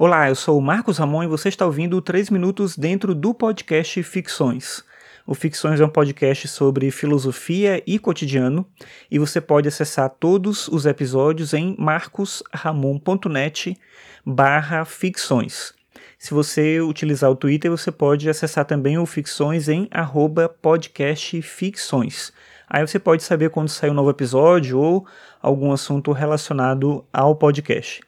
Olá, eu sou o Marcos Ramon e você está ouvindo 3 Minutos dentro do podcast Ficções. O Ficções é um podcast sobre filosofia e cotidiano e você pode acessar todos os episódios em marcosramon.net barra ficções. Se você utilizar o Twitter, você pode acessar também o Ficções em arroba podcastficções. Aí você pode saber quando sair um novo episódio ou algum assunto relacionado ao podcast.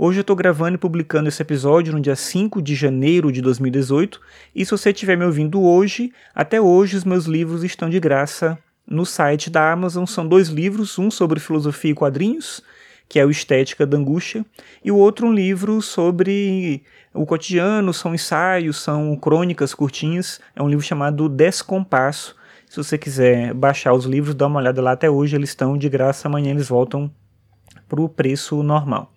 Hoje eu estou gravando e publicando esse episódio no dia 5 de janeiro de 2018, e se você estiver me ouvindo hoje, até hoje os meus livros estão de graça no site da Amazon. São dois livros, um sobre filosofia e quadrinhos, que é o Estética da Angústia, e o outro um livro sobre o cotidiano, são ensaios, são crônicas curtinhas, é um livro chamado Descompasso. Se você quiser baixar os livros, dá uma olhada lá até hoje, eles estão de graça, amanhã eles voltam para o preço normal.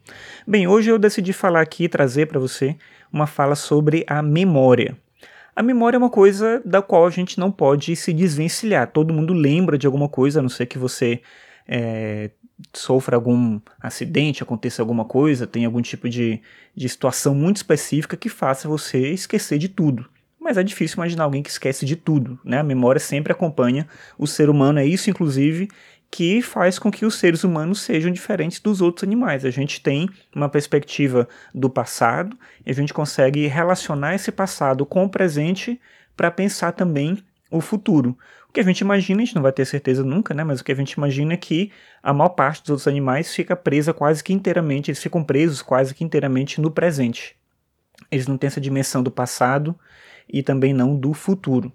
Bem, hoje eu decidi falar aqui, trazer para você uma fala sobre a memória. A memória é uma coisa da qual a gente não pode se desvencilhar. Todo mundo lembra de alguma coisa, a não ser que você é, sofra algum acidente, aconteça alguma coisa, tenha algum tipo de, de situação muito específica que faça você esquecer de tudo. Mas é difícil imaginar alguém que esquece de tudo, né? A memória sempre acompanha o ser humano, é isso, inclusive, que faz com que os seres humanos sejam diferentes dos outros animais. A gente tem uma perspectiva do passado e a gente consegue relacionar esse passado com o presente para pensar também o futuro. O que a gente imagina, a gente não vai ter certeza nunca, né? Mas o que a gente imagina é que a maior parte dos outros animais fica presa quase que inteiramente, eles ficam presos quase que inteiramente no presente. Eles não têm essa dimensão do passado e também não do futuro.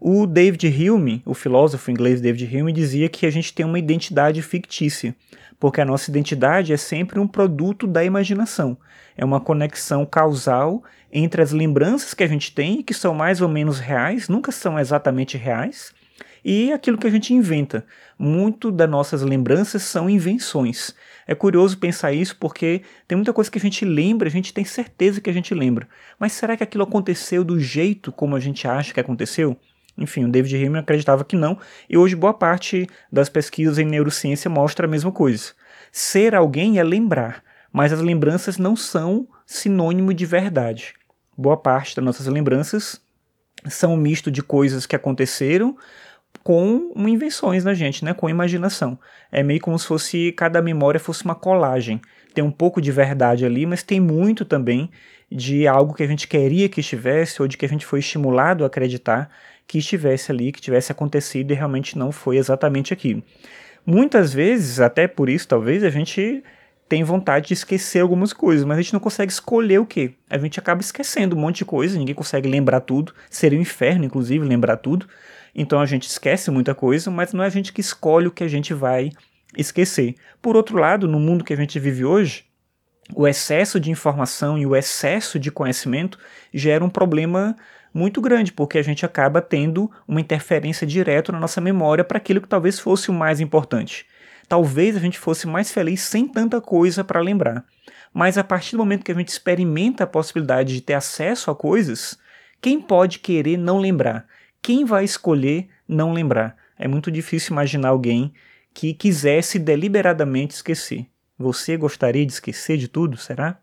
O David Hume, o filósofo inglês David Hume, dizia que a gente tem uma identidade fictícia, porque a nossa identidade é sempre um produto da imaginação. É uma conexão causal entre as lembranças que a gente tem, que são mais ou menos reais, nunca são exatamente reais, e aquilo que a gente inventa. Muito das nossas lembranças são invenções. É curioso pensar isso porque tem muita coisa que a gente lembra, a gente tem certeza que a gente lembra. Mas será que aquilo aconteceu do jeito como a gente acha que aconteceu? Enfim, o David Hume acreditava que não, e hoje boa parte das pesquisas em neurociência mostra a mesma coisa. Ser alguém é lembrar, mas as lembranças não são sinônimo de verdade. Boa parte das nossas lembranças são um misto de coisas que aconteceram com invenções na gente, né? Com imaginação. É meio como se fosse cada memória fosse uma colagem. Tem um pouco de verdade ali, mas tem muito também de algo que a gente queria que estivesse ou de que a gente foi estimulado a acreditar que estivesse ali, que tivesse acontecido e realmente não foi exatamente aquilo. Muitas vezes, até por isso talvez, a gente tem vontade de esquecer algumas coisas, mas a gente não consegue escolher o que. A gente acaba esquecendo um monte de coisa, ninguém consegue lembrar tudo. Seria um inferno, inclusive, lembrar tudo. Então a gente esquece muita coisa, mas não é a gente que escolhe o que a gente vai esquecer. Por outro lado, no mundo que a gente vive hoje, o excesso de informação e o excesso de conhecimento gera um problema muito grande, porque a gente acaba tendo uma interferência direta na nossa memória para aquilo que talvez fosse o mais importante. Talvez a gente fosse mais feliz sem tanta coisa para lembrar. Mas a partir do momento que a gente experimenta a possibilidade de ter acesso a coisas, quem pode querer não lembrar? Quem vai escolher não lembrar? É muito difícil imaginar alguém que quisesse deliberadamente esquecer. Você gostaria de esquecer de tudo, será?